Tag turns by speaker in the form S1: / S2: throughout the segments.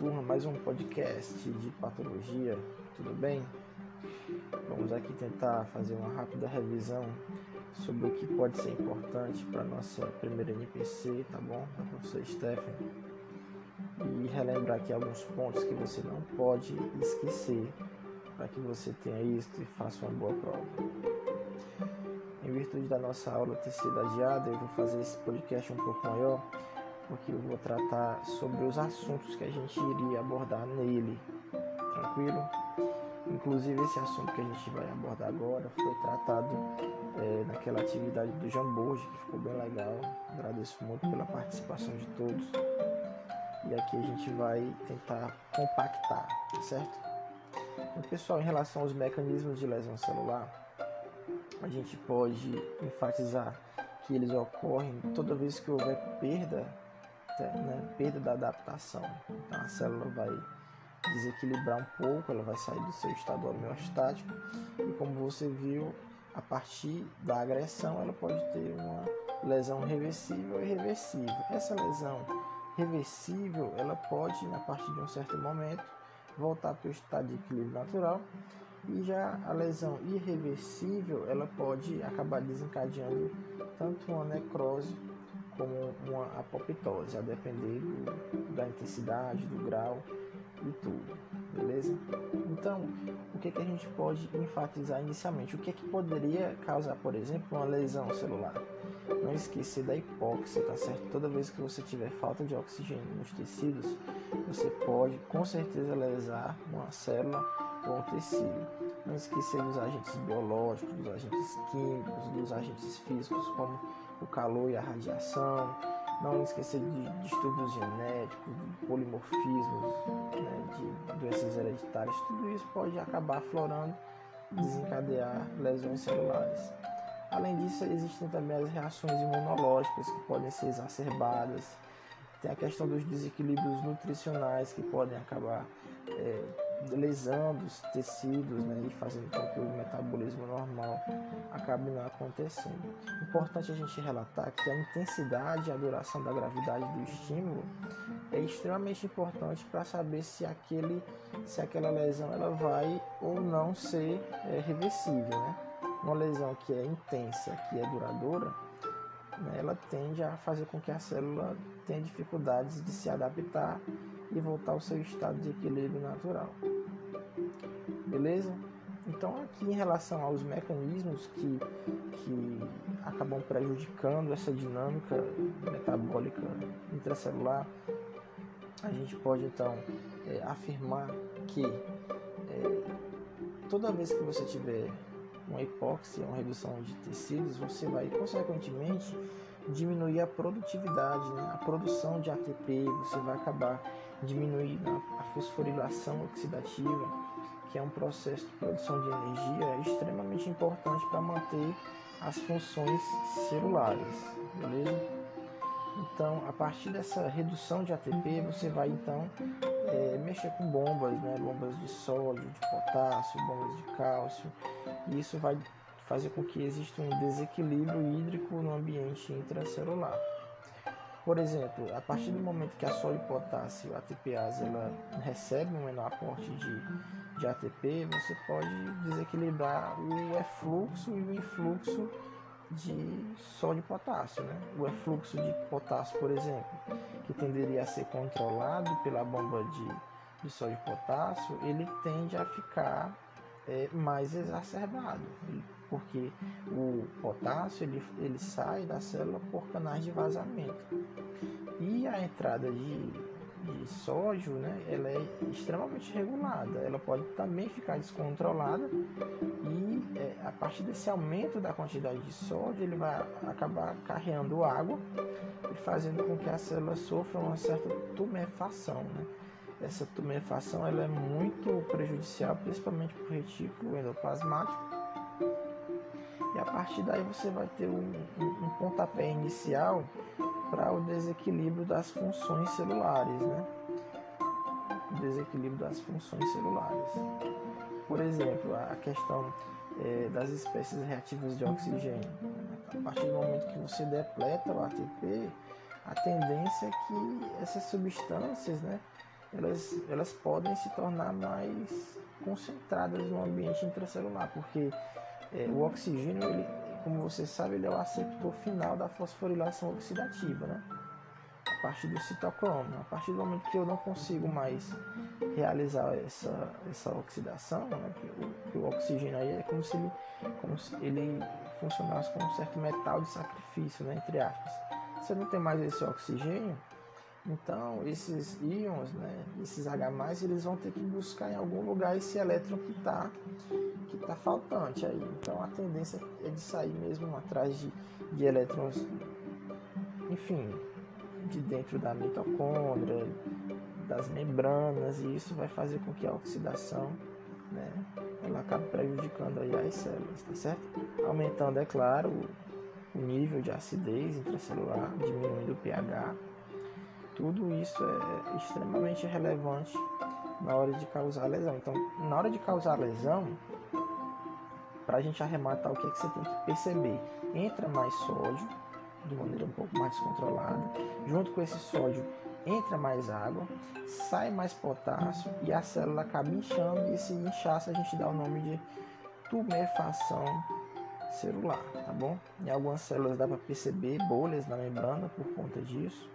S1: turma, mais um podcast de patologia, tudo bem? Vamos aqui tentar fazer uma rápida revisão sobre o que pode ser importante para nossa primeira NPC, tá bom? Da professora Stephanie. E relembrar aqui alguns pontos que você não pode esquecer para que você tenha isso e faça uma boa prova. Em virtude da nossa aula ter sido adiada, eu vou fazer esse podcast um pouco maior porque eu vou tratar sobre os assuntos que a gente iria abordar nele, tranquilo? Inclusive esse assunto que a gente vai abordar agora foi tratado é, naquela atividade do Jamboji, que ficou bem legal. Agradeço muito pela participação de todos. E aqui a gente vai tentar compactar, certo? Então, pessoal, em relação aos mecanismos de lesão celular, a gente pode enfatizar que eles ocorrem toda vez que houver perda né, perda da adaptação. Então a célula vai desequilibrar um pouco, ela vai sair do seu estado homeostático e como você viu, a partir da agressão ela pode ter uma lesão reversível e irreversível. Essa lesão reversível ela pode, a partir de um certo momento, voltar para o estado de equilíbrio natural e já a lesão irreversível ela pode acabar desencadeando tanto uma necrose como uma apoptose, a depender do, da intensidade, do grau e tudo, beleza? Então, o que, que a gente pode enfatizar inicialmente? O que, que poderia causar, por exemplo, uma lesão celular? Não esquecer da hipóxia, tá certo? Toda vez que você tiver falta de oxigênio nos tecidos, você pode com certeza lesar uma célula ou um tecido. Não esquecer dos agentes biológicos, dos agentes químicos, dos agentes físicos, como o calor e a radiação, não esquecer de distúrbios genéticos, de polimorfismos, né, de doenças hereditárias, tudo isso pode acabar aflorando e desencadear lesões celulares. Além disso, existem também as reações imunológicas que podem ser exacerbadas, tem a questão dos desequilíbrios nutricionais que podem acabar é, lesando os tecidos né, e fazendo com que o metabolismo normal acabe não acontecendo. Importante a gente relatar que a intensidade e a duração da gravidade do estímulo é extremamente importante para saber se aquele, se aquela lesão ela vai ou não ser é, reversível. Né? Uma lesão que é intensa, que é duradoura, né, ela tende a fazer com que a célula tenha dificuldades de se adaptar e voltar ao seu estado de equilíbrio natural. Beleza? Então, aqui em relação aos mecanismos que, que acabam prejudicando essa dinâmica metabólica intracelular, a gente pode então é, afirmar que é, toda vez que você tiver uma hipóxia, uma redução de tecidos, você vai consequentemente diminuir a produtividade, né? a produção de ATP, você vai acabar diminuindo a fosforilação oxidativa, que é um processo de produção de energia extremamente importante para manter as funções celulares, beleza? Então, a partir dessa redução de ATP, você vai então é, mexer com bombas, né? bombas de sódio, de potássio, bombas de cálcio, e isso vai fazer com que exista um desequilíbrio hídrico no ambiente intracelular. Por exemplo, a partir do momento que a sódio potássio, a ATPase, ela recebe um menor aporte de, de ATP, você pode desequilibrar o efluxo e o influxo de sódio potássio. Né? O efluxo de potássio, por exemplo, que tenderia a ser controlado pela bomba de, de sódio potássio, ele tende a ficar é, mais exacerbado, porque o potássio ele, ele sai da célula por canais de vazamento e a entrada de, de sódio, né, ela é extremamente regulada, ela pode também ficar descontrolada e é, a partir desse aumento da quantidade de sódio ele vai acabar carregando água e fazendo com que a célula sofra uma certa tumefação, né? essa tumefação ela é muito prejudicial, principalmente para o retículo endoplasmático. A partir daí você vai ter um, um, pontapé inicial para o desequilíbrio das funções celulares, né? Desequilíbrio das funções celulares. Por exemplo, a questão é, das espécies reativas de oxigênio. A partir do momento que você depleta o ATP, a tendência é que essas substâncias, né, elas, elas podem se tornar mais concentradas no ambiente intracelular, porque é, o oxigênio, ele, como você sabe, ele é o aceptor final da fosforilação oxidativa, né? A partir do citocromo. A partir do momento que eu não consigo mais realizar essa, essa oxidação, né? o, o oxigênio aí é como se ele, como se ele funcionasse como um certo metal de sacrifício, né? entre aspas. Se eu não tem mais esse oxigênio, então, esses íons, né, esses H+, eles vão ter que buscar em algum lugar esse elétron que está que tá faltante aí. Então, a tendência é de sair mesmo atrás de, de elétrons, enfim, de dentro da mitocôndria, das membranas, e isso vai fazer com que a oxidação, né, ela acabe prejudicando aí as células, tá certo? Aumentando, é claro, o nível de acidez intracelular, diminuindo o pH, tudo isso é extremamente relevante na hora de causar lesão. Então, na hora de causar lesão, para a gente arrematar, o que, é que você tem que perceber? Entra mais sódio, de maneira um pouco mais descontrolada, junto com esse sódio entra mais água, sai mais potássio e a célula acaba inchando e esse inchaço a gente dá o nome de tumefação celular, tá bom? Em algumas células dá para perceber bolhas na membrana por conta disso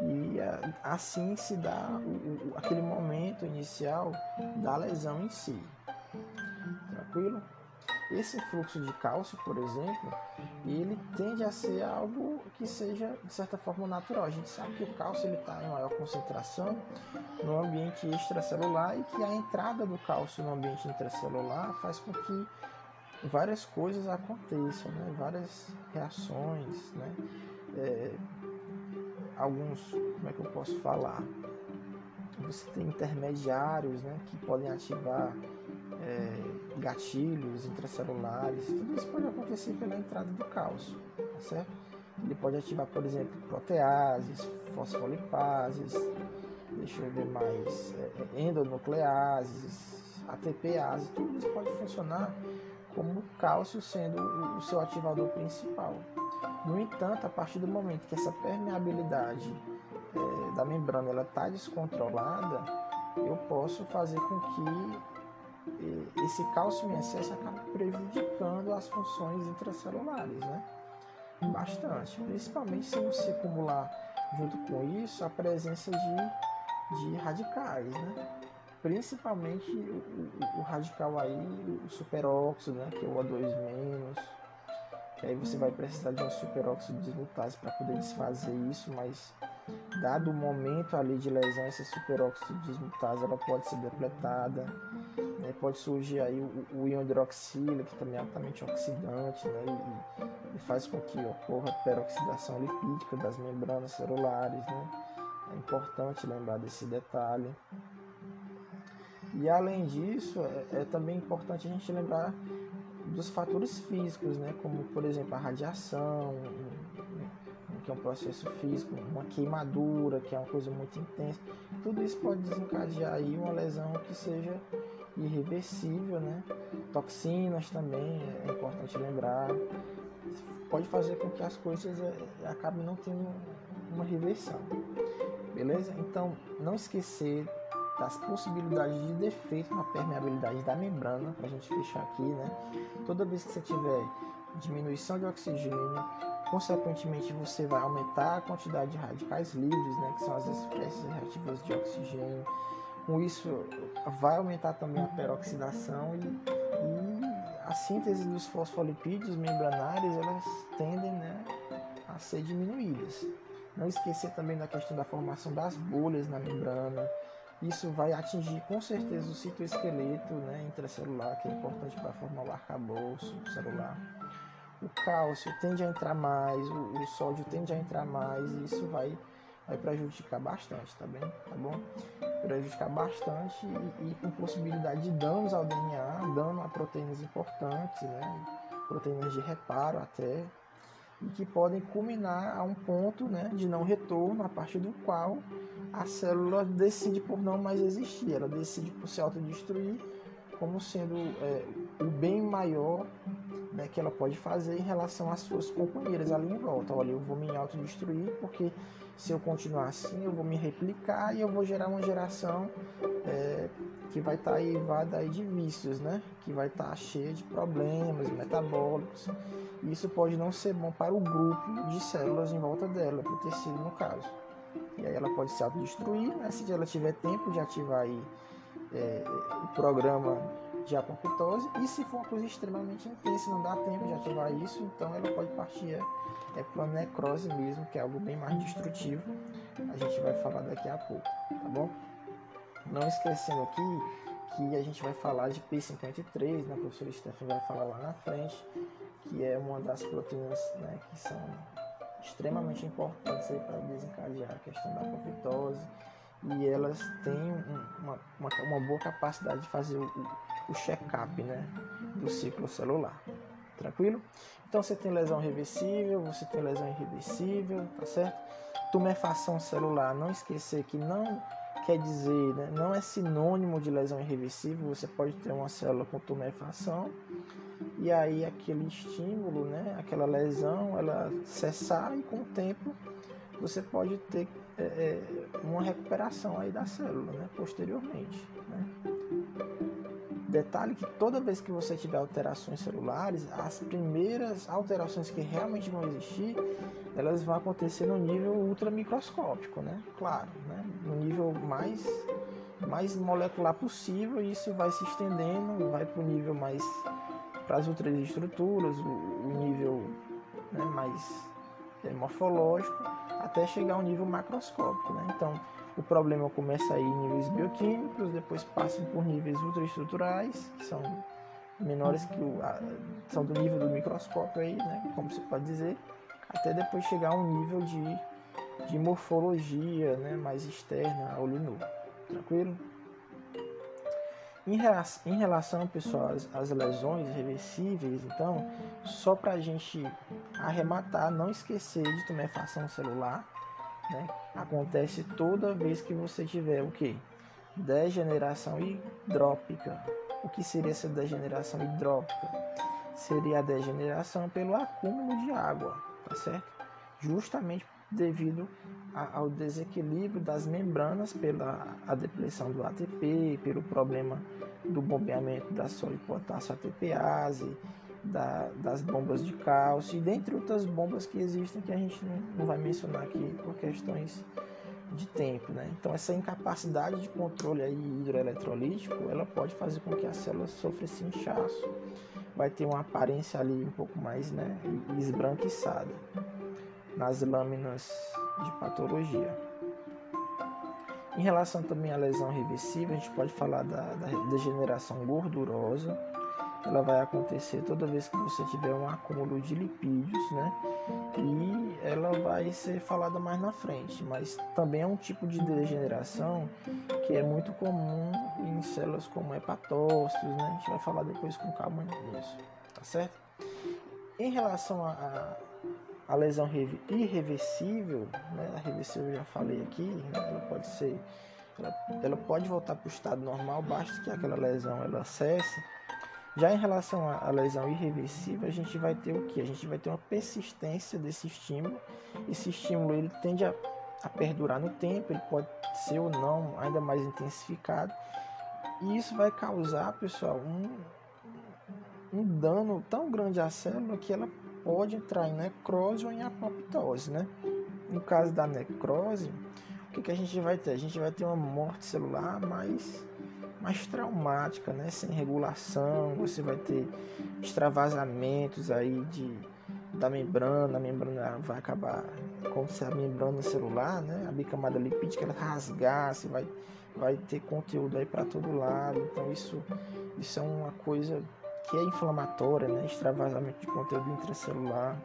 S1: e é, assim se dá o, o, aquele momento inicial da lesão em si. Tranquilo? Esse fluxo de cálcio, por exemplo, ele tende a ser algo que seja de certa forma natural. A gente sabe que o cálcio está em maior concentração no ambiente extracelular e que a entrada do cálcio no ambiente intracelular faz com que várias coisas aconteçam, né? várias reações, né? É, alguns, como é que eu posso falar? Você tem intermediários né, que podem ativar é, gatilhos intracelulares. Tudo isso pode acontecer pela entrada do cálcio, tá certo? Ele pode ativar, por exemplo, proteases, fosfolipases, deixa eu ver mais, é, é endonucleases, ATPases, tudo isso pode funcionar como cálcio sendo o seu ativador principal. No entanto, a partir do momento que essa permeabilidade é, da membrana está descontrolada, eu posso fazer com que é, esse cálcio em excesso acabe prejudicando as funções intracelulares, né? Bastante, principalmente se você acumular junto com isso a presença de, de radicais, né? Principalmente o, o, o radical aí, o superóxido, né? Que é o O2-, que aí você vai precisar de um superóxido desmutase para poder desfazer isso, mas dado o momento ali de lesão, esse superóxido desmutase ela pode ser depletada, né? pode surgir aí o, o íon hidroxila, que também é altamente oxidante, né? e, e, faz com que ocorra peroxidação lipídica das membranas celulares, né? É importante lembrar desse detalhe. E além disso, é, é também importante a gente lembrar dos fatores físicos, né? como por exemplo a radiação, que é um processo físico, uma queimadura, que é uma coisa muito intensa. Tudo isso pode desencadear aí uma lesão que seja irreversível, né? Toxinas também é importante lembrar. Pode fazer com que as coisas é, acabem não tendo uma reversão. Beleza? Então, não esquecer das possibilidades de defeito na permeabilidade da membrana, para a gente fechar aqui, né? Toda vez que você tiver diminuição de oxigênio, consequentemente você vai aumentar a quantidade de radicais livres, né? Que são as espécies reativas de oxigênio. Com isso, vai aumentar também a peroxidação e, e a síntese dos fosfolipídios membranares, elas tendem, né? A ser diminuídas. Não esquecer também da questão da formação das bolhas na membrana, isso vai atingir com certeza o citoesqueleto né, intracelular, que é importante para formar o arcabouço celular. O cálcio tende a entrar mais, o, o sódio tende a entrar mais, e isso vai, vai prejudicar bastante, tá bem? Tá bom? Prejudicar bastante e, e com possibilidade de danos ao DNA, dano a proteínas importantes, né? proteínas de reparo até, e que podem culminar a um ponto né, de não retorno, a partir do qual a célula decide por não mais existir, ela decide por se autodestruir como sendo é, o bem maior né, que ela pode fazer em relação às suas companheiras ali em volta. Olha, eu vou me autodestruir porque se eu continuar assim, eu vou me replicar e eu vou gerar uma geração é, que vai estar tá eivada aí de vícios, né? Que vai estar tá cheia de problemas metabólicos. Isso pode não ser bom para o grupo de células em volta dela, para o tecido no caso. E aí ela pode se autodestruir, né? Se ela tiver tempo de ativar aí é, o programa de apoptose e se for uma coisa extremamente intensa, não dá tempo de ativar isso, então ela pode partir é, é para necrose mesmo, que é algo bem mais destrutivo. A gente vai falar daqui a pouco, tá bom? Não esquecendo aqui que a gente vai falar de P53, né? A professora Stephanie vai falar lá na frente, que é uma das proteínas né, que são extremamente importantes para desencadear a questão da apoptose e elas têm uma, uma, uma boa capacidade de fazer o, o check-up né, do ciclo celular. Tranquilo? Então você tem lesão reversível, você tem lesão irreversível, tá certo? Tumefação celular, não esquecer que não quer dizer, né, não é sinônimo de lesão irreversível, você pode ter uma célula com tumefação e aí aquele estímulo, né, aquela lesão, ela cessar e com o tempo você pode ter é, é, uma recuperação aí da célula, né, posteriormente. Né. Detalhe que toda vez que você tiver alterações celulares, as primeiras alterações que realmente vão existir, elas vão acontecer no nível ultramicroscópico, né? Claro, né? no nível mais, mais molecular possível, e isso vai se estendendo, vai para o nível mais para as outras estruturas, o, nível né, mais é, morfológico, até chegar ao nível macroscópico. Né? Então, o problema começa aí em níveis bioquímicos, depois passa por níveis ultraestruturais, que são menores que o, a, são do nível do microscópio aí, né, como se pode dizer, até depois chegar a um nível de, de morfologia, né, mais externa, olho nu. Tranquilo? Em, relação, pessoal, às, às lesões reversíveis, então, só para a gente arrematar, não esquecer de tumefação celular, né? Acontece toda vez que você tiver o que? Degeneração hidrópica. O que seria essa degeneração hidrópica? Seria a degeneração pelo acúmulo de água, tá certo? Justamente devido a, ao desequilíbrio das membranas pela a depressão do ATP, pelo problema do bombeamento da sólido potássio ATPase, da, das bombas de cálcio e dentre outras bombas que existem que a gente não, não vai mencionar aqui por questões de tempo, né? Então essa incapacidade de controle aí hidroeletrolítico, ela pode fazer com que a célula sofra esse inchaço, vai ter uma aparência ali um pouco mais, né, esbranquiçada nas lâminas de patologia. Em relação também à lesão reversível, a gente pode falar da, da degeneração gordurosa, ela vai acontecer toda vez que você tiver um acúmulo de lipídios, né? E ela vai ser falada mais na frente, mas também é um tipo de degeneração que é muito comum em células como hepatócitos, né? A gente vai falar depois com calma nisso, tá certo? Em relação a, a, a lesão irreversível, né? A reversível eu já falei aqui, né? ela pode ser, ela, ela pode voltar para o estado normal, basta que aquela lesão ela cesse já em relação à lesão irreversível, a gente vai ter o que? A gente vai ter uma persistência desse estímulo. Esse estímulo ele tende a, a perdurar no tempo, ele pode ser ou não ainda mais intensificado. E isso vai causar, pessoal, um, um dano tão grande à célula que ela pode entrar em necrose ou em apoptose, né? No caso da necrose, o que, que a gente vai ter? A gente vai ter uma morte celular mais mais traumática, né? Sem regulação, você vai ter extravasamentos aí de, da membrana, a membrana vai acabar, como se a membrana celular, né? A bicamada lipídica ela rasgar, você vai, vai ter conteúdo aí para todo lado, então isso, isso é uma coisa que é inflamatória, né? Extravasamento de conteúdo intracelular,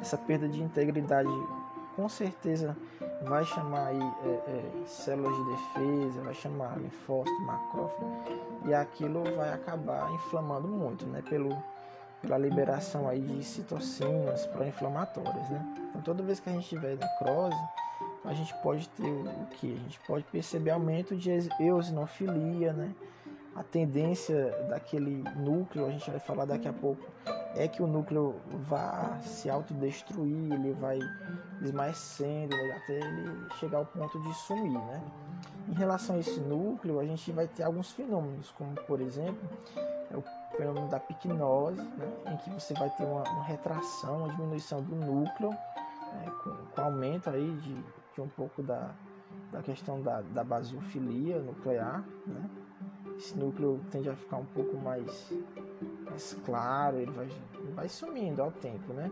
S1: essa perda de integridade com certeza vai chamar aí é, é, células de defesa, vai chamar linfócito, macrófago, e aquilo vai acabar inflamando muito, né? Pelo, pela liberação aí de citocinas pró-inflamatórias, né? Então toda vez que a gente tiver necrose, a gente pode ter o que? A gente pode perceber aumento de eosinofilia, né? A tendência daquele núcleo, a gente vai falar daqui a pouco, é que o núcleo vá se autodestruir, ele vai esmaecendo até ele chegar ao ponto de sumir, né? Em relação a esse núcleo, a gente vai ter alguns fenômenos, como por exemplo, é o fenômeno da picnose, né? em que você vai ter uma, uma retração, uma diminuição do núcleo, né? com, com aumento aí de, de um pouco da, da questão da, da basofilia nuclear, né? Esse núcleo tende a ficar um pouco mais, mais claro, ele vai, vai sumindo ao tempo, né?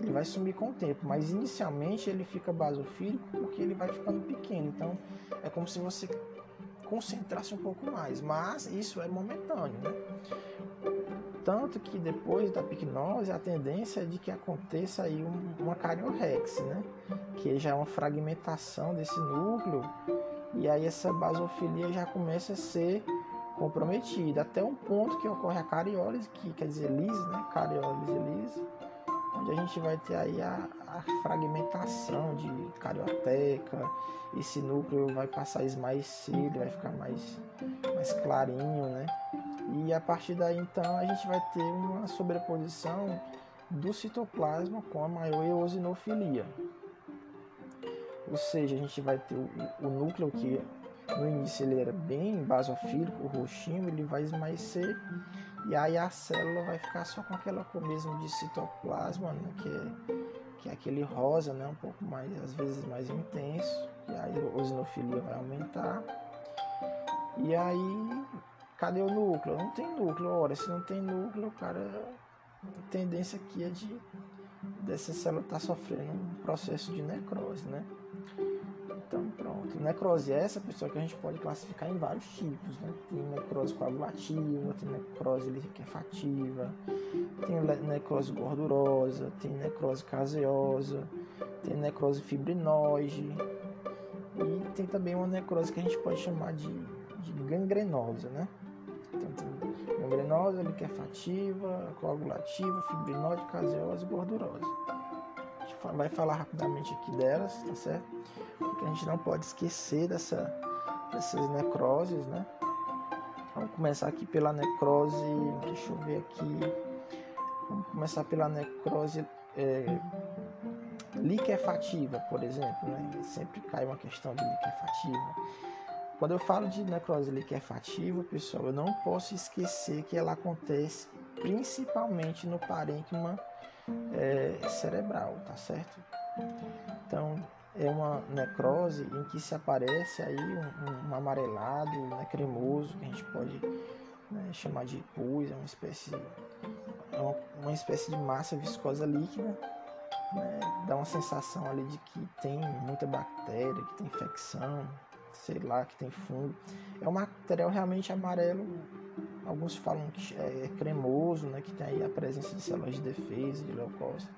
S1: Ele vai sumir com o tempo, mas inicialmente ele fica basofílico porque ele vai ficando pequeno, então é como se você concentrasse um pouco mais, mas isso é momentâneo, né? Tanto que depois da picnose a tendência é de que aconteça aí um, uma cariorrex, né? Que já é uma fragmentação desse núcleo e aí essa basofilia já começa a ser comprometida, até um ponto que ocorre a cariólise, que quer dizer lise, né? Cariólise lise, onde a gente vai ter aí a, a fragmentação de carioteca, esse núcleo vai passar ele vai ficar mais, mais clarinho, né? E a partir daí então a gente vai ter uma sobreposição do citoplasma com a maior eosinofilia. Ou seja, a gente vai ter o, o núcleo que no início ele era bem basofílico, roxinho, ele vai esmaecer e aí a célula vai ficar só com aquela cor mesmo de citoplasma, né, que, é, que é aquele rosa, né, um pouco mais, às vezes mais intenso, e aí a osinofilia vai aumentar. E aí, cadê o núcleo? Não tem núcleo. Ora, se não tem núcleo, cara, a tendência aqui é de dessa célula estar tá sofrendo um processo de necrose, né? Então, pronto. Necrose é essa pessoa que a gente pode classificar em vários tipos, né? Tem necrose coagulativa, tem necrose liquefativa, tem necrose gordurosa, tem necrose caseosa, tem necrose fibrinoide e tem também uma necrose que a gente pode chamar de, de gangrenosa, né? Então, tem gangrenosa, liquefativa, coagulativa, fibrinoide, caseosa e gordurosa. Vai falar rapidamente aqui delas, tá certo? Porque a gente não pode esquecer dessa, dessas necroses, né? Vamos começar aqui pela necrose, deixa eu ver aqui. Vamos começar pela necrose é, liquefativa, por exemplo, né? Sempre cai uma questão de liquefativa. Quando eu falo de necrose liquefativa, pessoal, eu não posso esquecer que ela acontece principalmente no parênquima é, cerebral, tá certo? Então, é uma necrose em que se aparece aí um, um amarelado cremoso, que a gente pode né, chamar de pus, é uma espécie, é uma, uma espécie de massa viscosa líquida, né, dá uma sensação ali de que tem muita bactéria, que tem infecção, sei lá, que tem fungo. É um material realmente amarelo, alguns falam que é cremoso, né, que tem aí a presença de células de defesa, de leucócitos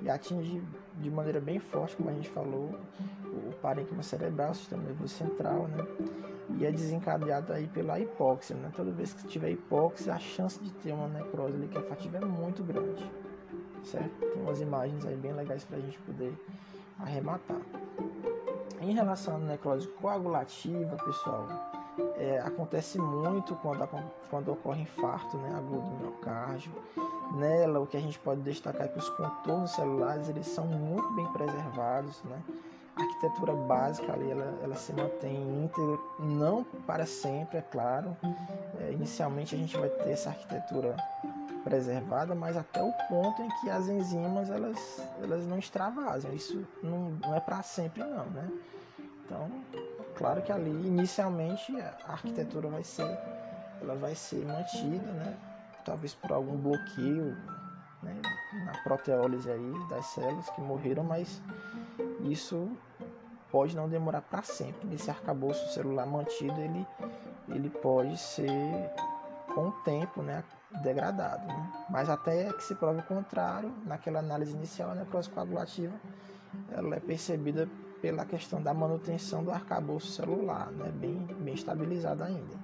S1: e atinge de maneira bem forte, como a gente falou, o parênquima cerebral, o sistema nervoso central, né? E é desencadeado aí pela hipóxia, né? Toda vez que tiver hipóxia, a chance de ter uma necrose liquefativa é muito grande, certo? Tem umas imagens aí bem legais para a gente poder arrematar. Em relação à necrose coagulativa, pessoal, é, acontece muito quando, quando ocorre infarto né, agudo do miocárdio. Nela, o que a gente pode destacar é que os contornos celulares eles são muito bem preservados. Né? A arquitetura básica ali ela, ela se mantém íntegra, não para sempre, é claro. É, inicialmente a gente vai ter essa arquitetura preservada, mas até o ponto em que as enzimas elas, elas não extravasam. Isso não, não é para sempre não, né? Então, claro que ali inicialmente a arquitetura vai ser ela vai ser mantida, né? Talvez por algum bloqueio né? na proteólise aí das células que morreram, mas isso pode não demorar para sempre. Esse arcabouço celular mantido, ele, ele pode ser com o tempo, né, degradado, né? Mas até que se prove o contrário, naquela análise inicial, a necrose coagulativa, ela é percebida pela questão da manutenção do arcabouço celular, né, bem, bem estabilizado ainda.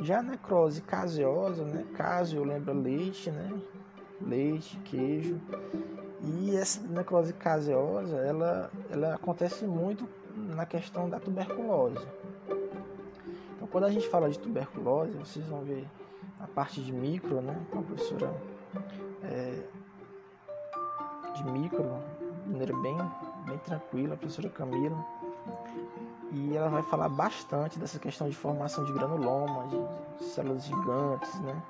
S1: Já a necrose caseosa, né, caseo lembra leite, né, leite, queijo, e essa necrose caseosa, ela, ela acontece muito na questão da tuberculose. Então, quando a gente fala de tuberculose, vocês vão ver a parte de micro, né? A professora é, de micro, de maneira bem, bem tranquila, a professora Camila. E ela vai falar bastante dessa questão de formação de granuloma, de, de células gigantes, né?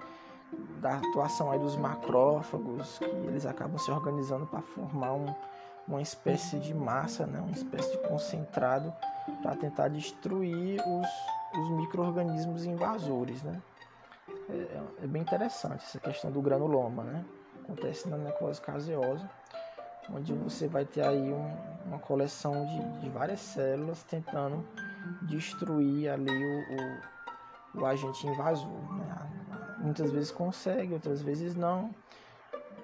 S1: Da atuação aí dos macrófagos, que eles acabam se organizando para formar um, uma espécie de massa, né? uma espécie de concentrado para tentar destruir os, os micro-organismos invasores. Né? É, é, bem interessante essa questão do granuloma. Né? Acontece na necrose caseosa, onde você vai ter aí um, uma coleção de, de, várias células tentando destruir ali o, o, o agente invasor. Né? Muitas vezes consegue, outras vezes não.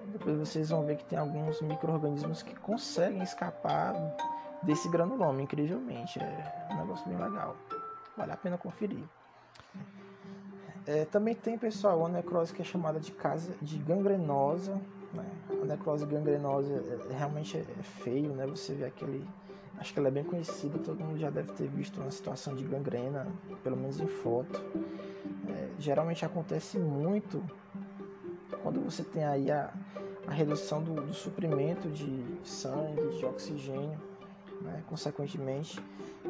S1: Depois vocês vão ver que tem alguns micro-organismos que conseguem escapar desse granuloma, incrivelmente. É um negócio bem legal. Vale a pena conferir. É, também tem, pessoal, uma necrose que é chamada de casa de gangrenosa. Né? A necrose gangrenosa é, é, realmente é, é feio, né? Você vê aquele. Acho que ela é bem conhecida, todo mundo já deve ter visto uma situação de gangrena, pelo menos em foto. É, geralmente acontece muito quando você tem aí a, a redução do, do, suprimento de sangue, de oxigênio, né, consequentemente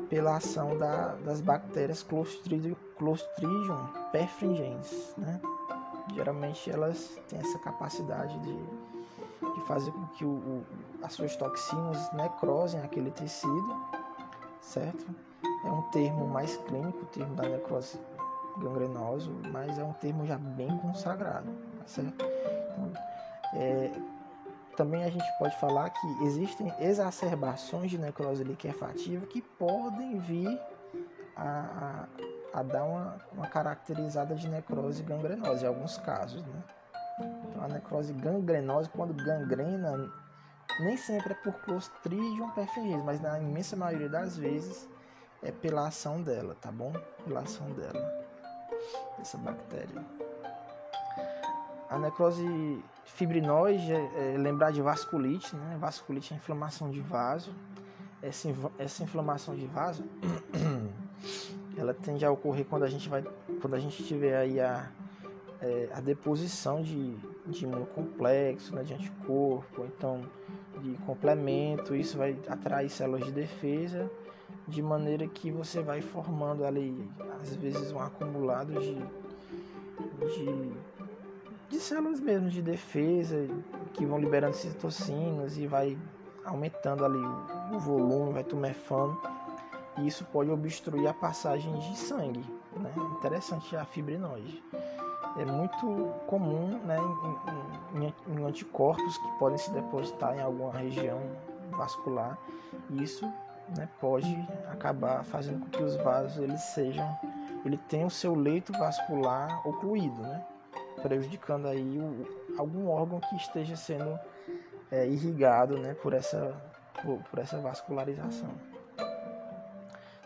S1: pela ação da, das bactérias Clostridium, Clostridium perfringens. Né? Geralmente elas têm essa capacidade de, de fazer com que o, o, as suas toxinas necrosem aquele tecido, certo? É um termo mais clínico, o termo da necrose gangrenosa, mas é um termo já bem consagrado, tá certo? Então, é, também a gente pode falar que existem exacerbações de necrose liquefativa que podem vir a, a, a dar uma, uma, caracterizada de necrose gangrenosa em alguns casos. Né? A necrose gangrenosa, quando gangrena, nem sempre é por Clostridium perfringens, mas na imensa maioria das vezes é pela ação dela, tá bom? Pela ação dela, essa bactéria. A necrose fibrinoide é, é lembrar de vasculite, né? Vasculite é inflamação de vaso. Essa, essa inflamação de vaso, ela tende a ocorrer quando a gente vai, quando a gente tiver aí a, é, a deposição de, de imunocomplexo, né, de anticorpo, então de complemento, isso vai atrair células de defesa, de maneira que você vai formando ali, às vezes, um acumulado de, de de células mesmo de defesa que vão liberando citocinas e vai aumentando ali o volume, vai tumefando e isso pode obstruir a passagem de sangue. Né? Interessante a fibrinoide. É muito comum né, em, em, em anticorpos que podem se depositar em alguma região vascular e isso né, pode acabar fazendo com que os vasos eles sejam, ele tenha o seu leito vascular ocluído, né? prejudicando aí o, algum órgão que esteja sendo é, irrigado né, por, essa, por, por, essa vascularização.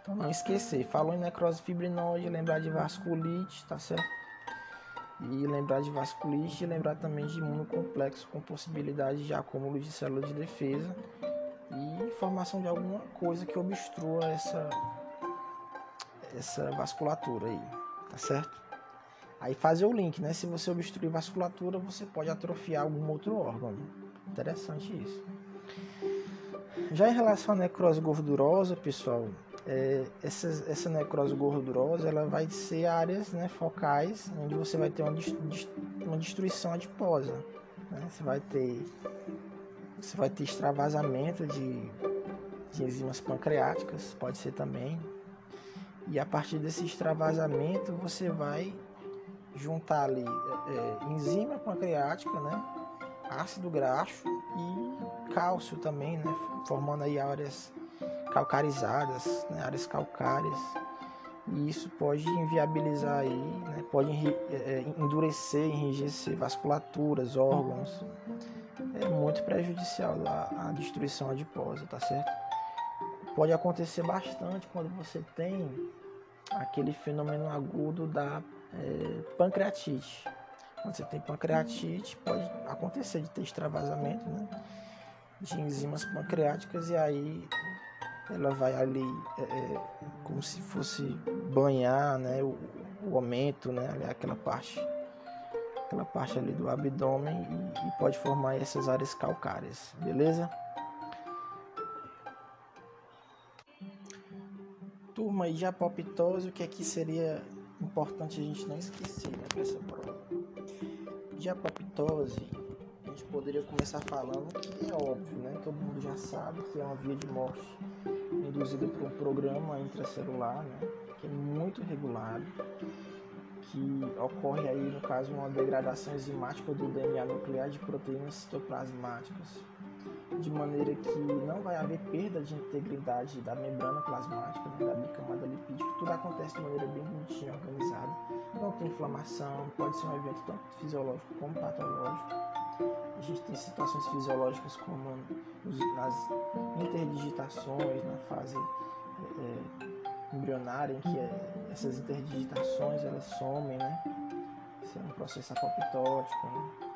S1: Então não esquecer, falou em necrose fibrinoide, lembrar de vasculite, tá certo? E lembrar de vasculite e lembrar também de imunocomplexo com possibilidade de acúmulo de células de defesa e formação de alguma coisa que obstrua essa, essa vasculatura aí, tá certo? Aí fazer o link, né? Se você obstruir vasculatura, você pode atrofiar algum outro órgão. Interessante isso. Já em relação à necrose gordurosa, pessoal, é, essa, essa necrose gordurosa ela vai ser áreas né, focais onde você vai ter uma, uma destruição adiposa. Né? Você vai ter você vai ter extravasamento de, de enzimas pancreáticas, pode ser também. E a partir desse extravasamento você vai juntar ali é, é, enzima pancreática, né? ácido graxo e cálcio também, né? formando aí áreas calcarizadas, né? áreas calcárias. E isso pode inviabilizar aí, né? pode é, é, endurecer, enrijecer vasculaturas, órgãos. É muito prejudicial a, a destruição adiposa, tá certo? Pode acontecer bastante quando você tem aquele fenômeno agudo da é, pancreatite. Quando você tem pancreatite, pode acontecer de ter extravasamento né, de enzimas pancreáticas e aí ela vai ali é, é, como se fosse banhar né, o, o aumento, né, aquela parte aquela parte ali do abdômen e, e pode formar essas áreas calcárias, beleza? Turma, e de apoptose, o que aqui seria importante a gente não esquecer né, para essa prova? De apoptose, a gente poderia começar falando que é óbvio, né? Todo mundo já sabe que é uma via de morte induzida por um programa intracelular, né? Que é muito regulado que ocorre aí, no caso, uma degradação enzimática do DNA nuclear de proteínas citoplasmáticas, de maneira que não vai haver perda de integridade da membrana plasmática, né, da bicamada lipídica. Tudo acontece de maneira bem bonitinha, organizada. Não tem inflamação, pode ser um evento tanto fisiológico como patológico. A gente tem situações fisiológicas como nas interdigitações, na fase é, embrionária em que é, essas interdigitações elas somem, né? Isso é um processo apoptótico, né?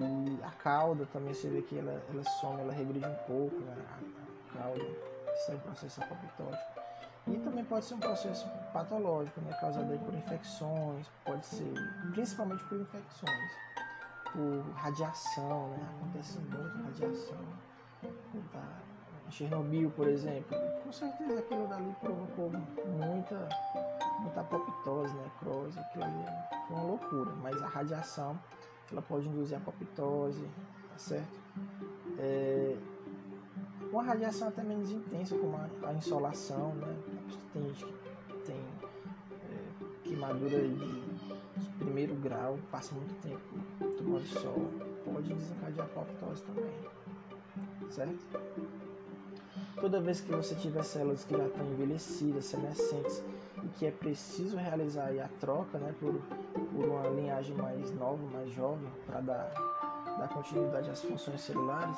S1: E a cauda também você vê que ela, ela some, ela regride um pouco, né? A, cauda, isso é um processo apoptótico. E também pode ser um processo patológico, né? Causado por infecções, pode ser, principalmente por infecções, por radiação, né? Acontece muito radiação. Tá? Chernobyl, por exemplo, com certeza aquilo dali provocou muita, muita apoptose, necrose, aquilo ali foi uma loucura, mas a radiação ela pode induzir apoptose, tá certo? É, uma radiação até menos intensa, como a, a insolação, né? Tem gente que tem é, queimadura de, de, primeiro grau, passa muito tempo tomando sol, pode desencadear apoptose também, certo? Toda vez que você tiver células que já estão envelhecidas, senescentes e que é preciso realizar a troca né, por, por uma linhagem mais nova, mais jovem, para dar, dar continuidade às funções celulares,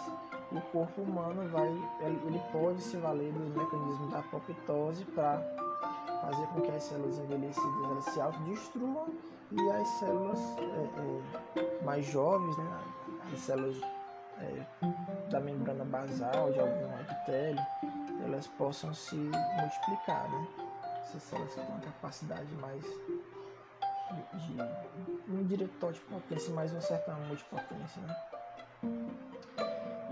S1: o corpo humano vai, ele pode se valer dos mecanismos da apoptose para fazer com que as células envelhecidas elas se autodestruam e as células é, é, mais jovens, né, as células é, da membrana basal de algum epitélio, elas possam se multiplicar, né? Essas células têm uma capacidade mais de, de não diria potência, mas uma certa multipotência, né?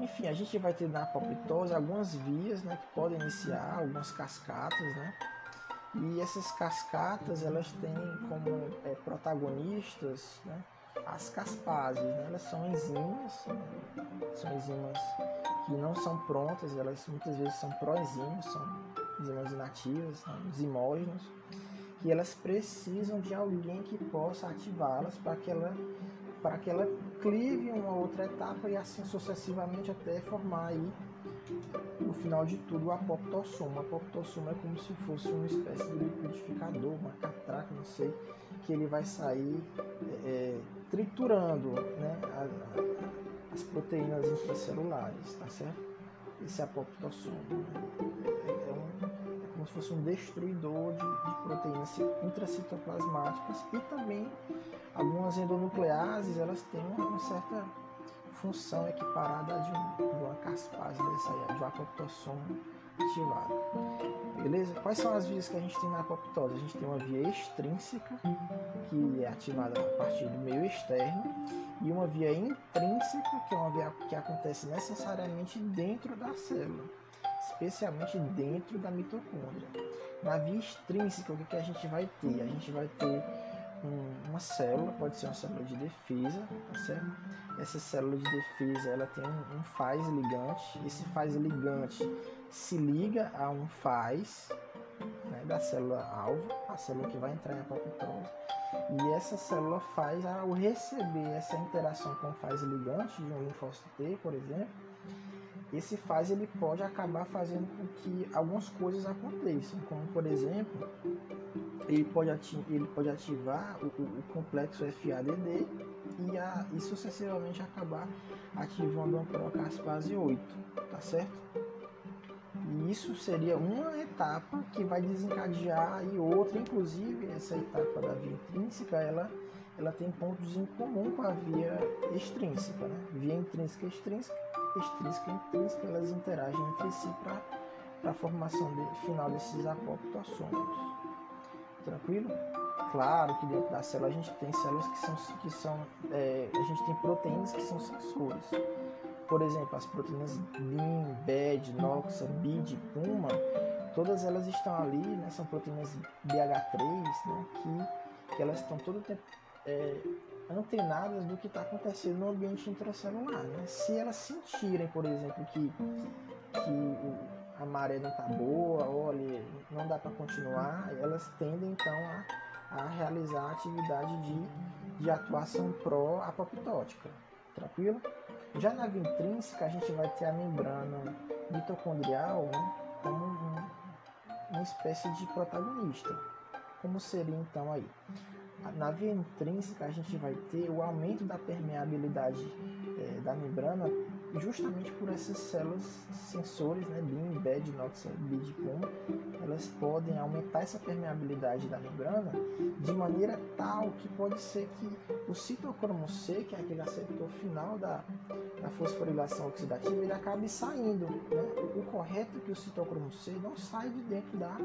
S1: Enfim, a gente vai ter na apoptose algumas vias, né, que podem iniciar, algumas cascatas, né? E essas cascatas, elas têm como é, protagonistas, né, as caspases, né? elas são enzimas, são enzimas que não são prontas, elas muitas vezes são proenzimas, são enzimas inativas, são zimógenos, que elas precisam de alguém que possa ativá-las para que ela para que ela clive uma outra etapa e assim sucessivamente até formar aí no final de tudo o apoptossoma. O apoptossoma é como se fosse uma espécie de liquidificador, uma catraca, não sei, que ele vai sair é, triturando né, a, a, as proteínas intracelulares, tá certo? Esse apoptossoma é, é, um, é, como se fosse um destruidor de, de proteínas intracitoplasmáticas e também algumas endonucleases elas têm uma, uma certa função equiparada de, um, de uma caspase dessa aí, de um apoptossoma ativado. Beleza? Quais são as vias que a gente tem na apoptose? A gente tem uma via extrínseca, que é ativada a partir do meio externo, e uma via intrínseca, que é uma via que acontece necessariamente dentro da célula, especialmente dentro da mitocôndria. Na via extrínseca, o que, que a gente vai ter? A gente vai ter um, uma célula, pode ser uma célula de defesa, tá certo? Essa célula de defesa ela tem um, um faz ligante. Esse faz ligante se liga a um faz né, da célula alvo, a célula que vai entrar em apoptose. E essa célula faz, ao receber essa interação com o faz ligante de um linfócito T, por exemplo, esse faz ele pode acabar fazendo com que algumas coisas aconteçam, como por exemplo, ele pode, ativar, ele pode ativar o, o, complexo FADD e, a, e sucessivamente acabar ativando a procaspase 8, tá certo? E isso seria uma etapa que vai desencadear e outra, inclusive essa etapa da via intrínseca, ela, ela tem pontos em comum com a via extrínseca, né? Via intrínseca e extrínseca, extrínseca e intrínseca, elas interagem entre si para para a formação de, final desses apoptossomos. Tranquilo? Claro que dentro da célula a gente tem células que são, que são é, a gente tem proteínas que são sensores. Por exemplo, as proteínas BIM, BED, NOXA, BID, PUMA, todas elas estão ali, né, são proteínas BH3, né, que, que elas estão todo o tempo é, antenadas do que está acontecendo no ambiente intracelular. Né? Se elas sentirem, por exemplo, que, que a maré não está boa, olha, não dá para continuar, elas tendem então a, a realizar a atividade de, de atuação pró-apoptótica. Tranquilo? Já na via intrínseca, a gente vai ter a membrana mitocondrial né, como um, uma espécie de protagonista. Como seria então aí? Na via intrínseca, a gente vai ter o aumento da permeabilidade é, da membrana justamente por essas células sensores, né, BIM, BED, NOx, BID, PUM, elas podem aumentar essa permeabilidade da membrana de maneira tal que pode ser que o citocromo C, que é aquele receptor final da, da fosforilação oxidativa, ele acabe saindo. Né? O correto é que o citocromo C não sai de dentro da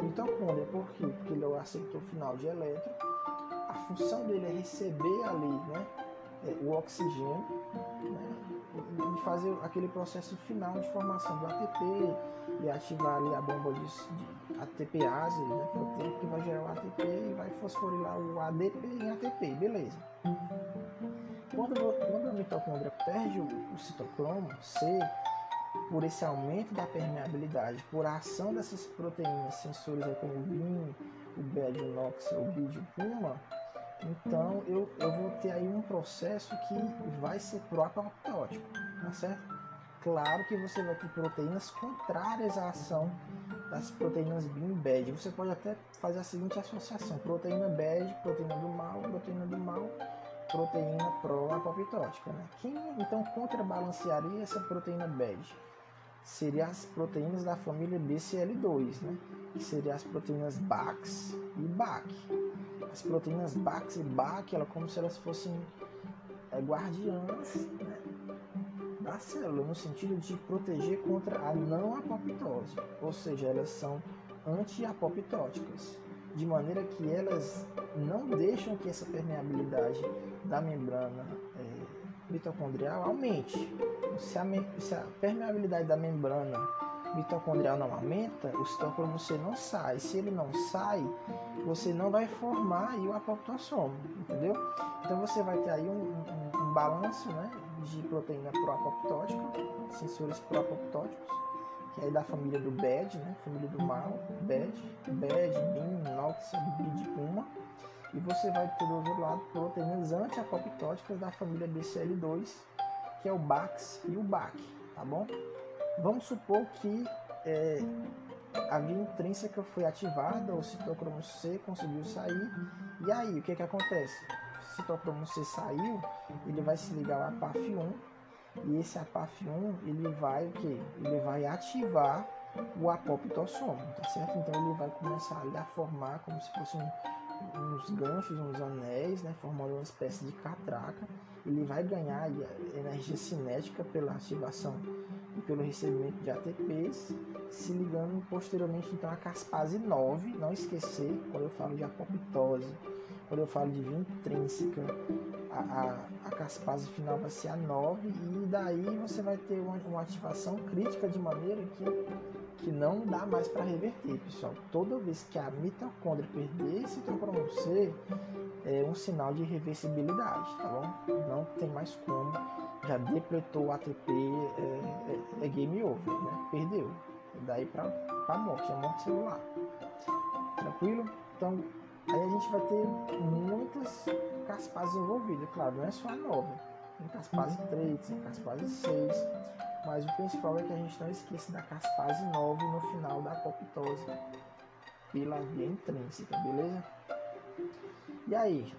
S1: mitocôndria. Por quê? Porque ele é o receptor final de elétron. A função dele é receber ali né, é, o oxigênio né, e fazer aquele processo final de formação do ATP e ativar ali a bomba de, de ATPase, né, proteína que vai gerar o ATP e vai fosforilar o ADP em ATP, beleza. Quando, quando a mitocôndria perde o, o citocromo C, por esse aumento da permeabilidade, por ação dessas proteínas sensores como o BIM, o BED, o NOX, o BID, o PUMA, então eu, eu vou ter aí um processo que vai ser pró-apoptótico, tá certo? Claro que você vai ter proteínas contrárias à ação das proteínas BIM-BED. Você pode até fazer a seguinte associação: proteína BED, proteína do mal, proteína do mal, proteína pró-apoptótica. Né? Quem então contrabalancearia essa proteína BED? Seriam as proteínas da família BCL2, né? que seriam as proteínas BAX e BAC as proteínas BAX e BAC, ela como se elas fossem é, guardiãs né, da célula, no sentido de proteger contra a não apoptose, ou seja, elas são anti-apoptóticas, de maneira que elas não deixam que essa permeabilidade da membrana é, mitocondrial aumente. Se a, se a permeabilidade da membrana mitocondrial não aumenta, o citocromo C não sai. Se ele não sai, você não vai formar o apoptossomo, entendeu? Então você vai ter aí um, um, um balanço né, de proteína proapoptótica, sensores proapoptóticos, que é da família do BED, né, família do mal, BED, BED, BIM, NOX, BID, PUMA. E você vai ter do outro lado proteínas antiapoptóticas da família BCL2, que é o BAX e o BAC, tá bom? Vamos supor que é, a via intrínseca foi ativada, o citocromo C conseguiu sair, e aí o que, que acontece? O citocromo C saiu, ele vai se ligar ao APAF1, e esse APAF1 ele vai o que? Ele vai ativar o apoptossomo, tá certo? Então ele vai começar a formar como se fosse um, uns ganchos, uns anéis, né, formando uma espécie de catraca. Ele vai ganhar energia cinética pela ativação e pelo recebimento de ATPs, se ligando posteriormente então a caspase 9, não esquecer, quando eu falo de apoptose, quando eu falo de via intrínseca, a, a, a, caspase final vai ser a 9 e daí você vai ter uma, uma ativação crítica de maneira que, que não dá mais para reverter, pessoal. Toda vez que a mitocôndria perder esse citocromo C, é um sinal de reversibilidade, tá bom? Não tem mais como já depletou o ATP, é, é, é game over, né? Perdeu. Daí para a morte, é morte celular. Tranquilo? Então, aí a gente vai ter muitas caspases envolvidas. Claro, não é só a nova. Tem caspase 3, tem caspase 6. Mas o principal é que a gente não esqueça da caspase 9 no final da apoptose pela via intrínseca, beleza? E aí,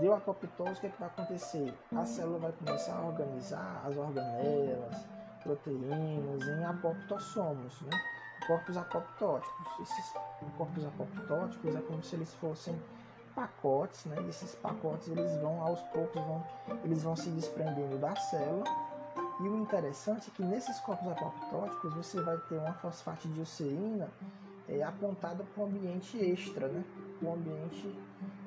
S1: deu apoptose, o que, é que vai acontecer? A célula vai começar a organizar as organelas, proteínas em apoptossomos, né? corpos apoptóticos. Esses corpos apoptóticos é como se eles fossem pacotes, né? E esses pacotes eles vão aos poucos vão eles vão se desprendendo da célula E o interessante é que nesses corpos apoptóticos você vai ter uma fosfatidilcerina é, apontada para o ambiente extra, né? o ambiente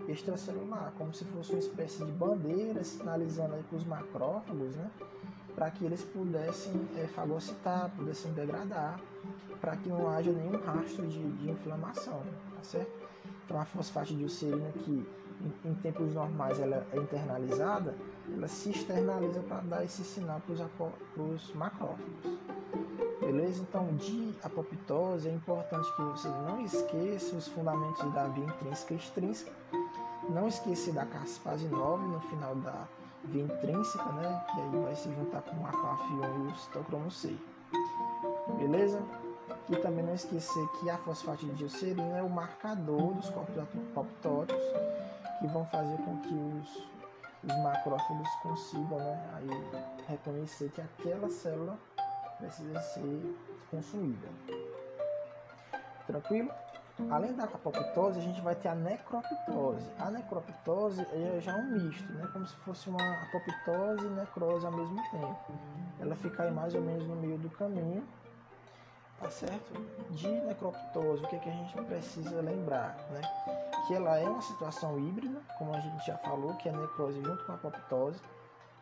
S1: extracelular, como se fosse uma espécie de bandeira sinalizando para os macrófagos, né? para que eles pudessem é, fagocitar, pudessem degradar, para que não haja nenhum rastro de, de inflamação, tá certo? Então a fosfatidilcerina que em, em tempos normais ela é internalizada, ela se externaliza para dar esse sinal para os macrófagos. Beleza? Então, de apoptose é importante que você não esqueça os fundamentos da via intrínseca e extrínseca. Não esqueça da caspase 9 no final da via intrínseca, né? Que aí vai se juntar com a PAF1 e o citocromo C. Beleza? E também não esquecer que a fosfatidilcerina é o marcador dos corpos apoptóticos que vão fazer com que os, os macrófagos consigam né, aí reconhecer que aquela célula precisa ser consumida. Tranquilo? Além da apoptose, a gente vai ter a necroptose. A necroptose é já um misto, né? como se fosse uma apoptose e necrose ao mesmo tempo. Ela fica aí mais ou menos no meio do caminho, tá certo? De necroptose, o que, é que a gente precisa lembrar? Né? Que ela é uma situação híbrida, como a gente já falou, que é necrose junto com a apoptose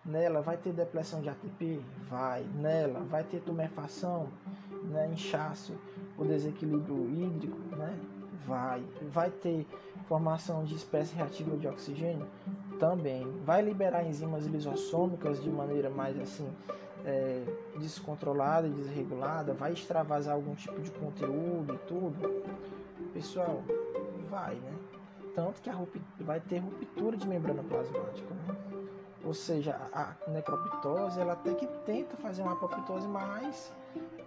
S1: Nela vai ter depressão de ATP? Vai. Nela vai ter tumefação, né, inchaço, o desequilíbrio hídrico? Né? Vai. Vai ter formação de espécie reativa de oxigênio? Também. Vai liberar enzimas lisossômicas de maneira mais assim é, descontrolada e desregulada? Vai extravasar algum tipo de conteúdo e tudo? Pessoal, vai, né? Tanto que a vai ter ruptura de membrana plasmática. Né? Ou seja, a necroptose, ela até que tenta fazer uma apoptose, mas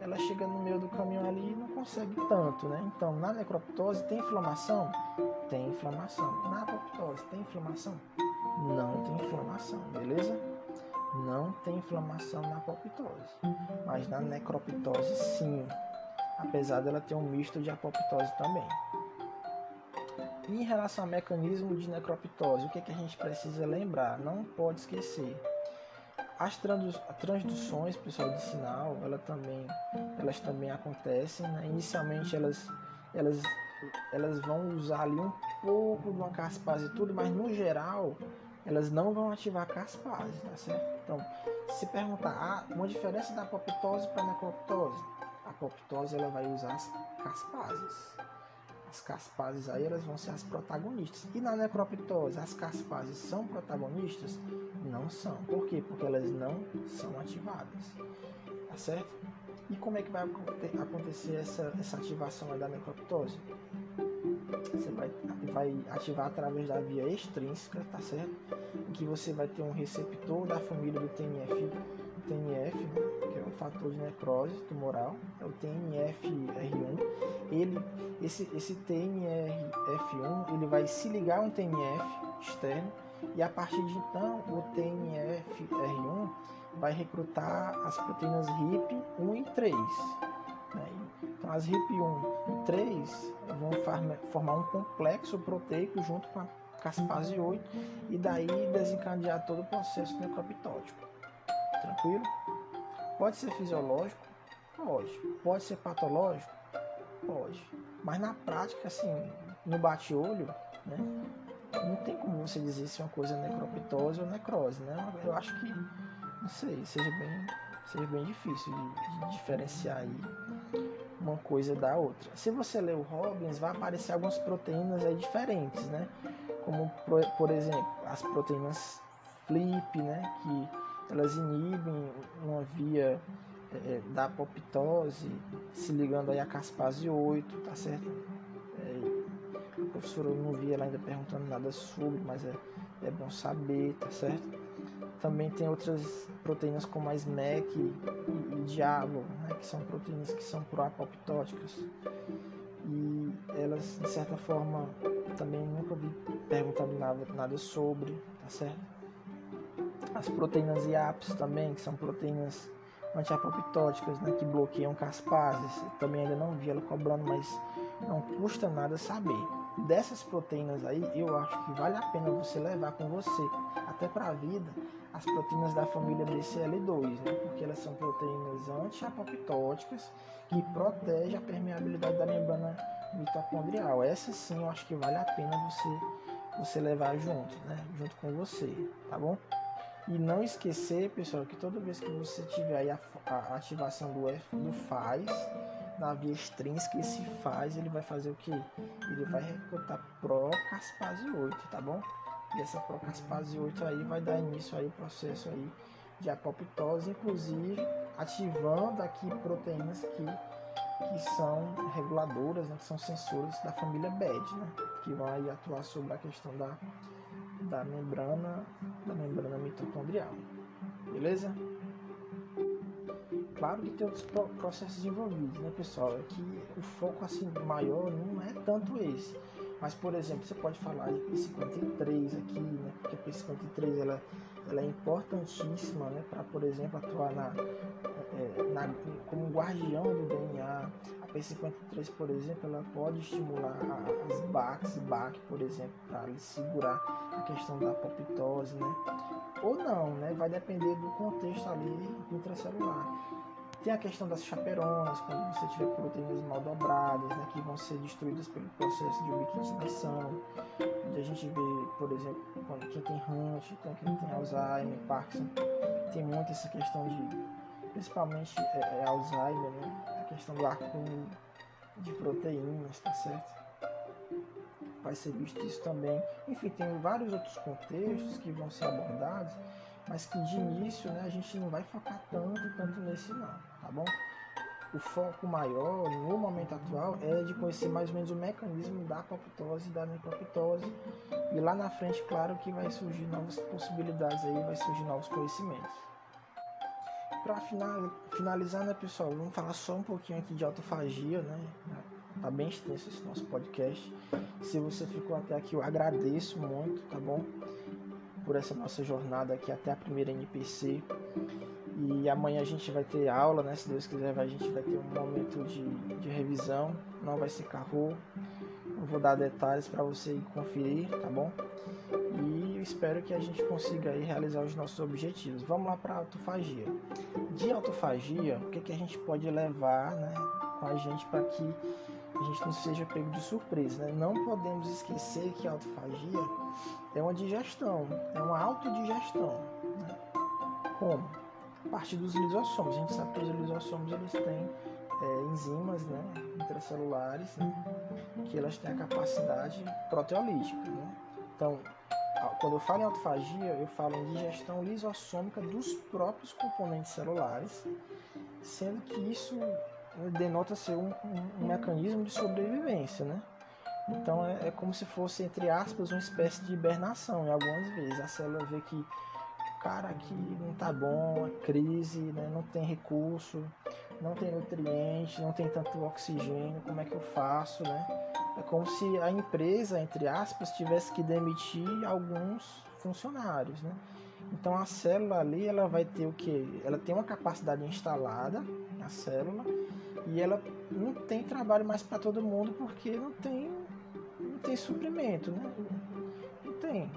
S1: ela chega no meio do caminho ali e não consegue tanto, né? Então, na necroptose tem inflamação? Tem inflamação. Na apoptose tem inflamação? Não tem inflamação, beleza? Não tem inflamação na apoptose. Mas na necroptose sim. Apesar dela ter um misto de apoptose também. Em relação ao mecanismo de necroptose, o que, é que a gente precisa lembrar? Não pode esquecer. As transduções, pessoal, de sinal, ela também, elas também acontecem. Né? Inicialmente elas, elas, elas vão usar ali um pouco de uma caspase e tudo, mas no geral elas não vão ativar caspase, tá certo? Então, se perguntar ah, uma diferença da apoptose para a necroptose, a apoptose ela vai usar as caspases as caspases aí elas vão ser as protagonistas. E na necroptose, as caspases são protagonistas? Não são. Por quê? Porque elas não são ativadas. Tá certo? E como é que vai acontecer essa, essa ativação da necroptose? Você vai, vai ativar através da via extrínseca, tá certo? Em que você vai ter um receptor da família do TNF, TNF, que é o fator de necrose tumoral, é o TNF-R1. Ele, esse, esse TNF1, ele vai se ligar a um TNF externo e a partir de então o TNF-R1 vai recrutar as proteínas RIP 1 e 3. Né? Então as RIP 1 e 3 vão formar um complexo proteico junto com a caspase 8 e daí desencadear todo o processo necroptótico. Tranquilo? Pode ser fisiológico? Pode. Pode ser patológico? Pode. Mas na prática, assim, no bate-olho, né? Não tem como você dizer se uma coisa é necroptose ou necrose, né? Eu acho que, não sei, seja bem, seja bem difícil de, de diferenciar aí uma coisa da outra. Se você ler o Robbins, vai aparecer algumas proteínas aí diferentes, né? Como, por, exemplo, as proteínas FLIP, né? Que elas inibem uma via é, da apoptose, se ligando aí a caspase 8, tá certo? Professora não vi ela ainda perguntando nada sobre, mas é, é bom saber, tá certo? Também tem outras proteínas como a SMEC e, e Diabo, né, que são proteínas que são proapoptóticas. E elas, de certa forma, também nunca vi perguntando nada, nada sobre, tá certo? As proteínas IAPS também, que são proteínas antiapoptóticas, né, que bloqueiam caspases. Também ainda não vi ela cobrando, mas não custa nada saber. Dessas proteínas aí, eu acho que vale a pena você levar com você, até para a vida, as proteínas da família BCL2, né? porque elas são proteínas anti-apoptóticas que protegem a permeabilidade da membrana mitocondrial. Essa sim eu acho que vale a pena você, você levar junto, né? junto com você, tá bom? E não esquecer, pessoal, que toda vez que você tiver a, a ativação do, F, do faz, na via extrínseca, esse faz, ele vai fazer o que? Ele vai recrutar procaspase 8, tá bom? E essa procaspase 8 aí vai dar início aí ao processo aí de apoptose, inclusive ativando aqui proteínas que, que são reguladoras, né, que são sensores da família BED, né, que vão aí atuar sobre a questão da, da membrana, da membrana mitocondrial. Beleza? Claro que tem outros processos envolvidos, né, pessoal? É que o foco assim maior não é tanto esse. Mas, por exemplo, você pode falar de P53 aqui, né? Porque a P53 ela, ela é importantíssima, né? Para, por exemplo, atuar na, é, na, como guardião do DNA. A P53, por exemplo, ela pode estimular as BACs, BAC, por exemplo, para segurar a questão da apoptose, né? Ou não, né? Vai depender do contexto ali intracelular. Tem a questão das chaperonas, quando você tiver proteínas mal dobradas, né, que vão ser destruídas pelo processo de ubiquitinação. Onde a gente vê, por exemplo, quando quem tem Hunch, então quem tem Alzheimer, Parkinson, tem muito essa questão de, principalmente é, é Alzheimer, né, a questão do acúmulo de proteínas, tá certo? Vai ser visto isso também. Enfim, tem vários outros contextos que vão ser abordados mas que de início né, a gente não vai focar tanto, tanto nesse não, tá bom? O foco maior no momento atual é de conhecer mais ou menos o mecanismo da apoptose e da necroptose e lá na frente, claro que vai surgir novas possibilidades aí, vai surgir novos conhecimentos. Para finalizar, né, pessoal, vamos falar só um pouquinho aqui de autofagia, né? Tá bem extenso esse nosso podcast. Se você ficou até aqui, eu agradeço muito, tá bom? Por essa nossa jornada aqui até a primeira NPC. E amanhã a gente vai ter aula, né? Se Deus quiser, a gente vai ter um momento de, de revisão. Não vai ser carro. Não vou dar detalhes para você conferir, tá bom? E espero que a gente consiga aí realizar os nossos objetivos. Vamos lá para autofagia. De autofagia, o que, que a gente pode levar, né, com a gente para que a gente não seja pego de surpresa. Né? Não podemos esquecer que a autofagia é uma digestão, é uma autodigestão. Né? Como? A partir dos lisossomos. A gente sabe que os lisossomos eles têm é, enzimas né, intracelulares né, que elas têm a capacidade proteolítica. Né? Então, quando eu falo em autofagia, eu falo em digestão lisossômica dos próprios componentes celulares, sendo que isso denota ser um, um, um mecanismo de sobrevivência, né? Então é, é, como se fosse, entre aspas, uma espécie de hibernação. E algumas vezes a célula vê que cara aqui não tá bom, a crise, né? não tem recurso, não tem nutrientes, não tem tanto oxigênio, como é que eu faço, né? É como se a empresa, entre aspas, tivesse que demitir alguns funcionários, né? Então a célula ali, ela vai ter o que? Ela tem uma capacidade instalada, a célula, e ela não tem trabalho mais para todo mundo porque não tem não tem suprimento, né? Não tem.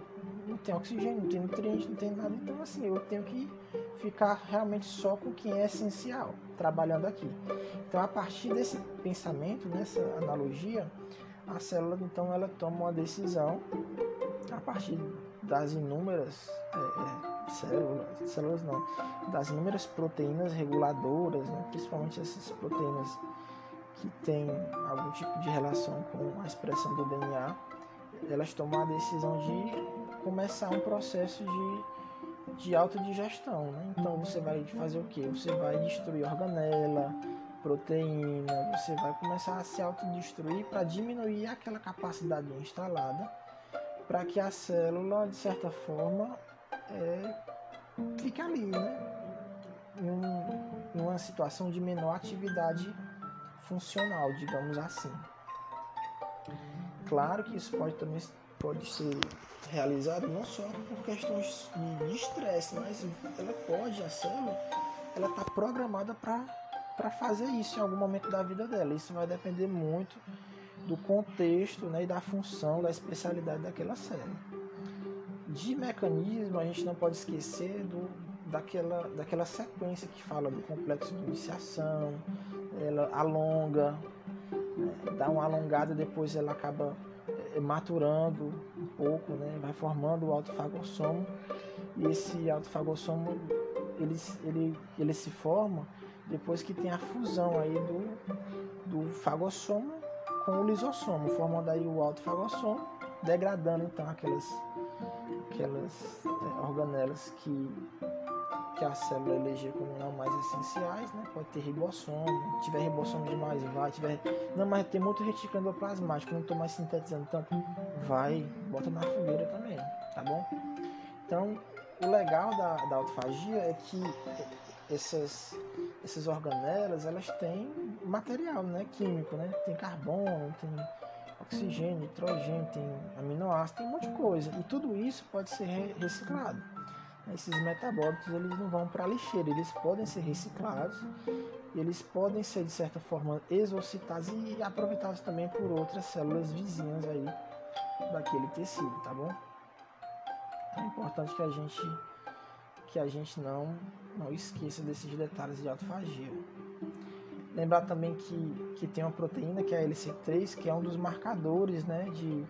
S1: Não tem oxigênio, não tem nutriente, não tem nada. Então assim, eu tenho que ficar realmente só com o que é essencial, trabalhando aqui. Então a partir desse pensamento, nessa analogia, a célula então ela toma uma decisão a partir das inúmeras é, é, células, células não, das inúmeras proteínas reguladoras, né, principalmente essas proteínas que têm algum tipo de relação com a expressão do DNA, elas tomam a decisão de começar um processo de, de autodigestão. Né? Então você vai fazer o que? Você vai destruir organela, proteína, você vai começar a se autodestruir para diminuir aquela capacidade instalada para que a célula, de certa forma, é, fica ali, né? Em, uma situação de menor atividade funcional, digamos assim. Claro que isso pode também pode ser realizado não só por questões de estresse, mas ela pode, a célula, ela está programada para fazer isso em algum momento da vida dela. Isso vai depender muito do contexto né, e da função, da especialidade daquela célula de mecanismo, a gente não pode esquecer do, daquela, daquela sequência que fala do complexo de iniciação, ela alonga, né, dá uma alongada, depois ela acaba é, maturando um pouco, né, vai formando o autofagossomo, e esse autofagossomo ele, ele, ele se forma depois que tem a fusão aí do, do fagossomo com o lisossomo, formando aí o autofagossomo, degradando então aquelas, aquelas é, organelas que, que a célula eleger como não mais essenciais, né? Pode ter ribossomo, tiver ribossomo demais, vai, tiver. Não, mas tem muito retículo endoplasmático, não estou mais sintetizando tanto, vai, bota na fogueira também, tá bom? Então, o legal da, da autofagia é que essas, essas organelas elas têm material né, químico, né? Tem carbono, tem oxigênio, nitrogênio, tem aminoácido, tem um monte de coisa. E tudo isso pode ser reciclado. Esses metabólitos eles não vão para a lixeira, eles podem ser reciclados, eles podem ser de certa forma exorcitados e aproveitados também por outras células vizinhas aí daquele tecido, tá bom? Então é importante que a gente que a gente não não esqueça desses detalhes de autofagia. Lembrar também que, que tem uma proteína que é a LC3, que é um dos marcadores né, de,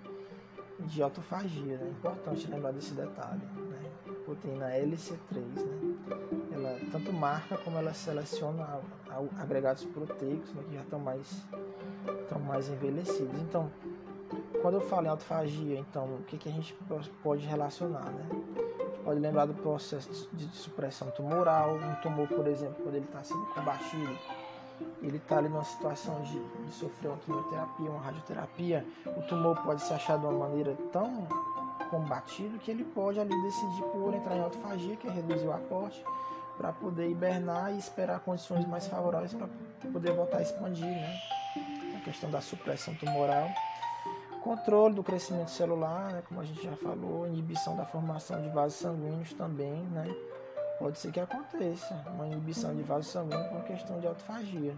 S1: de autofagia. Né? Importante lembrar desse detalhe. Né? Proteína LC3. Né? Ela tanto marca como ela seleciona agregados proteicos né, que já estão mais, estão mais envelhecidos. Então, quando eu falo em autofagia, então o que, que a gente pode relacionar? Né? pode lembrar do processo de supressão tumoral. Um tumor, por exemplo, quando ele está sendo combatido, ele está ali numa situação de, de, sofrer uma quimioterapia, uma radioterapia, o tumor pode se achar de uma maneira tão combatido que ele pode ali decidir por entrar em autofagia, que é reduzir o aporte, para poder hibernar e esperar condições mais favoráveis para poder voltar a expandir, né? A questão da supressão tumoral Controle do crescimento celular, né, como a gente já falou, inibição da formação de vasos sanguíneos também, né? Pode ser que aconteça uma inibição de vasos sanguíneos por questão de autofagia.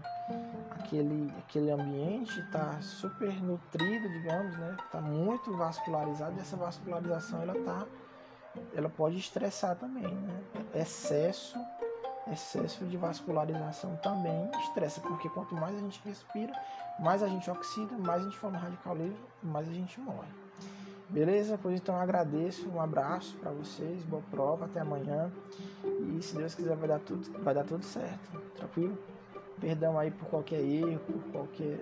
S1: Aquele, aquele ambiente está super nutrido, digamos, né? Está muito vascularizado e essa vascularização ela tá, ela pode estressar também, né? Excesso excesso de vascularização também estressa, porque quanto mais a gente respira, mais a gente oxida, mais a gente forma radical livre, mais a gente morre. Beleza? Pois então agradeço, um abraço para vocês, boa prova, até amanhã. E se Deus quiser vai dar tudo, vai dar tudo certo. Tranquilo? Perdão aí por qualquer erro, por qualquer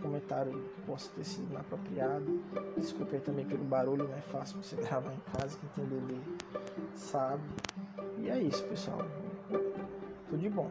S1: comentário que possa ter sido inapropriado. Desculpe aí também pelo barulho, não é fácil você gravar em casa, quem tem bebê sabe. E é isso, pessoal. Tudo de bom.